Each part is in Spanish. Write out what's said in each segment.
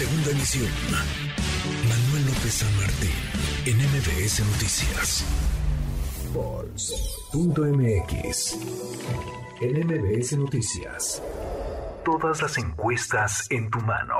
Segunda emisión. Manuel López San Martín, en MBS Noticias. Pulse.mx. En MBS Noticias. Todas las encuestas en tu mano.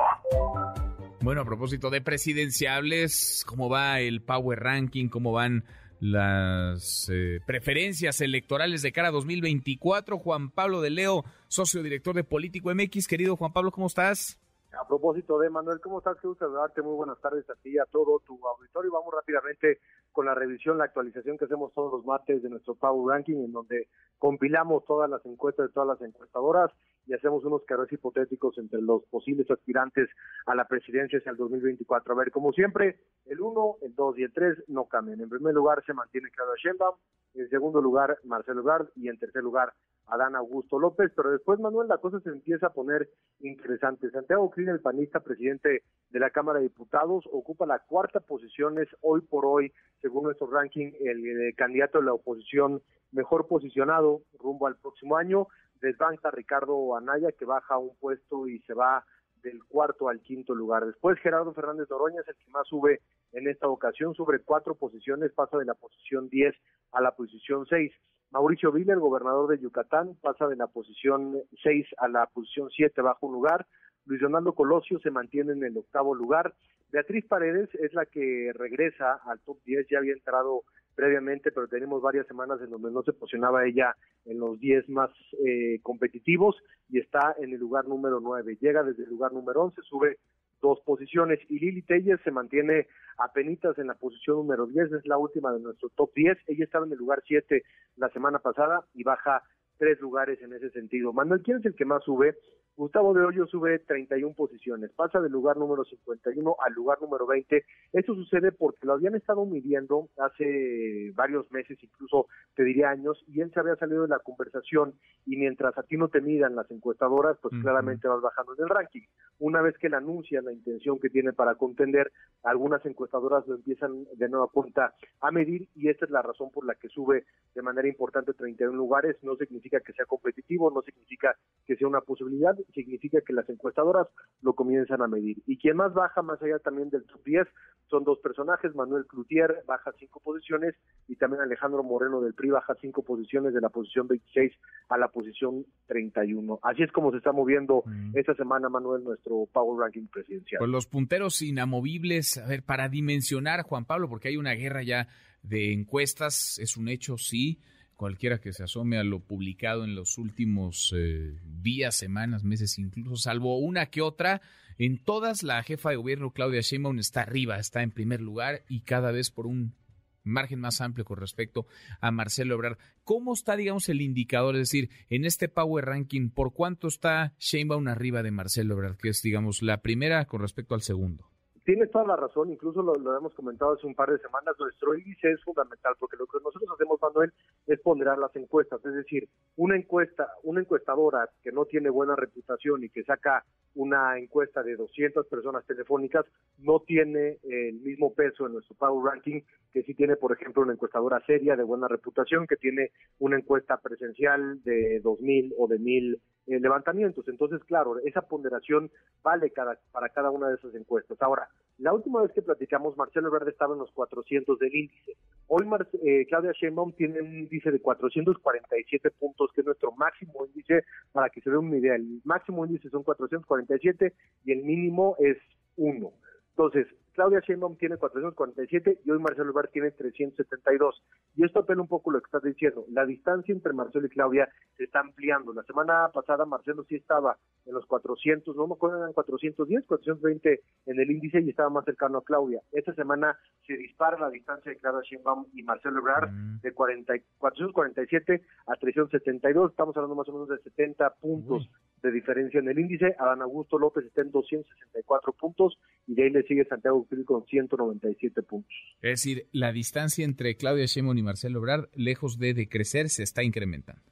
Bueno, a propósito de presidenciables, ¿cómo va el Power Ranking? ¿Cómo van las eh, preferencias electorales de cara a 2024. Juan Pablo de Leo, socio director de Político MX. Querido Juan Pablo, ¿cómo estás? A propósito de Manuel, ¿cómo estás? Qué gusto saludarte. Muy buenas tardes a ti y a todo tu auditorio. Vamos rápidamente con la revisión, la actualización que hacemos todos los martes de nuestro Power Ranking, en donde compilamos todas las encuestas de todas las encuestadoras y hacemos unos carros hipotéticos entre los posibles aspirantes a la presidencia hacia el 2024. A ver, como siempre, el 1, el 2 y el 3 no cambian. En primer lugar se mantiene Claudia Sheinbaum, en segundo lugar Marcelo Ebrard y en tercer lugar Adán Augusto López, pero después, Manuel, la cosa se empieza a poner interesante. Santiago Crin, el panista, presidente de la Cámara de Diputados, ocupa la cuarta posición, es hoy por hoy, según nuestro ranking, el candidato de la oposición mejor posicionado rumbo al próximo año desbanca Ricardo Anaya, que baja un puesto y se va del cuarto al quinto lugar. Después Gerardo Fernández Noroña es el que más sube en esta ocasión, sobre cuatro posiciones, pasa de la posición 10 a la posición 6. Mauricio Villa, el gobernador de Yucatán, pasa de la posición 6 a la posición 7, baja un lugar. Luis Donaldo Colosio se mantiene en el octavo lugar. Beatriz Paredes es la que regresa al top 10, ya había entrado previamente, pero tenemos varias semanas en donde no se posicionaba ella en los 10 más eh, competitivos y está en el lugar número 9. Llega desde el lugar número 11, sube dos posiciones y Lili Telles se mantiene a penitas en la posición número 10, es la última de nuestro top 10. Ella estaba en el lugar 7 la semana pasada y baja tres lugares en ese sentido. Manuel, ¿quién es el que más sube? Gustavo de Hoyo sube 31 posiciones, pasa del lugar número 51 al lugar número 20. Esto sucede porque lo habían estado midiendo hace varios meses, incluso te diría años, y él se había salido de la conversación y mientras a ti no te midan las encuestadoras, pues claramente vas bajando en el ranking. Una vez que él anuncia la intención que tiene para contender, algunas encuestadoras lo empiezan de nueva cuenta a medir y esta es la razón por la que sube de manera importante 31 lugares. No significa que sea competitivo, no significa que sea una posibilidad, significa que las encuestadoras lo comienzan a medir. Y quien más baja, más allá también del top 10, son dos personajes, Manuel Cloutier baja cinco posiciones y también Alejandro Moreno del PRI baja cinco posiciones de la posición 26 a la posición 31. Así es como se está moviendo mm. esta semana, Manuel, nuestro Power Ranking presidencial. Pues los punteros inamovibles, a ver, para dimensionar, Juan Pablo, porque hay una guerra ya de encuestas, es un hecho, sí, cualquiera que se asome a lo publicado en los últimos eh, días, semanas, meses, incluso, salvo una que otra, en todas la jefa de gobierno Claudia Sheinbaum está arriba, está en primer lugar y cada vez por un margen más amplio con respecto a Marcelo Ebrard. ¿Cómo está, digamos, el indicador? Es decir, en este Power Ranking, ¿por cuánto está Sheinbaum arriba de Marcelo Ebrard, que es, digamos, la primera con respecto al segundo? Tienes toda la razón, incluso lo, hemos comentado hace un par de semanas, nuestro índice es fundamental porque lo que nosotros hacemos, Manuel, es ponderar las encuestas, es decir, una encuesta, una encuestadora que no tiene buena reputación y que saca una encuesta de 200 personas telefónicas no tiene el mismo peso en nuestro Power Ranking que si tiene, por ejemplo, una encuestadora seria de buena reputación, que tiene una encuesta presencial de 2.000 o de 1.000 eh, levantamientos. Entonces, claro, esa ponderación vale cada, para cada una de esas encuestas. Ahora, la última vez que platicamos, Marcelo Verde estaba en los 400 del índice. Hoy eh, Claudia Sheinbaum tiene un índice de 447 puntos, que es nuestro máximo índice, para que se vea una idea. El máximo índice son 447 y el mínimo es 1. Entonces, Claudia Sheinbaum tiene 447 y hoy Marcelo Ebrard tiene 372. Y esto apela un poco lo que estás diciendo. La distancia entre Marcelo y Claudia se está ampliando. La semana pasada Marcelo sí estaba en los 400, no me acuerdo, eran 410, 420 en el índice y estaba más cercano a Claudia. Esta semana se dispara la distancia de Claudia Sheinbaum y Marcelo Ebrard mm. de 40, 447 a 372. Estamos hablando más o menos de 70 puntos de diferencia en el índice. Adán Augusto López está en 264 puntos y de ahí le sigue Santiago Krill con 197 puntos. Es decir, la distancia entre Claudia Sheinbaum y Marcelo Ebrard, lejos de decrecer, se está incrementando.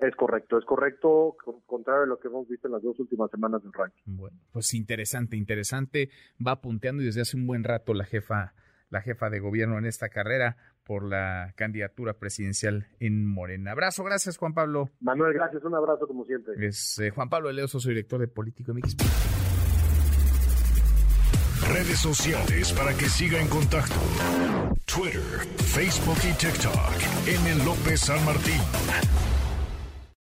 Es correcto, es correcto, contrario a lo que hemos visto en las dos últimas semanas del ranking. Bueno, pues interesante, interesante. Va punteando y desde hace un buen rato la jefa, la jefa de gobierno en esta carrera por la candidatura presidencial en Morena. Abrazo, gracias Juan Pablo. Manuel, gracias, un abrazo como siempre. Es eh, Juan Pablo Eleo, soy director de Político MX. redes sociales para que siga en contacto: Twitter, Facebook y TikTok. M. López San Martín.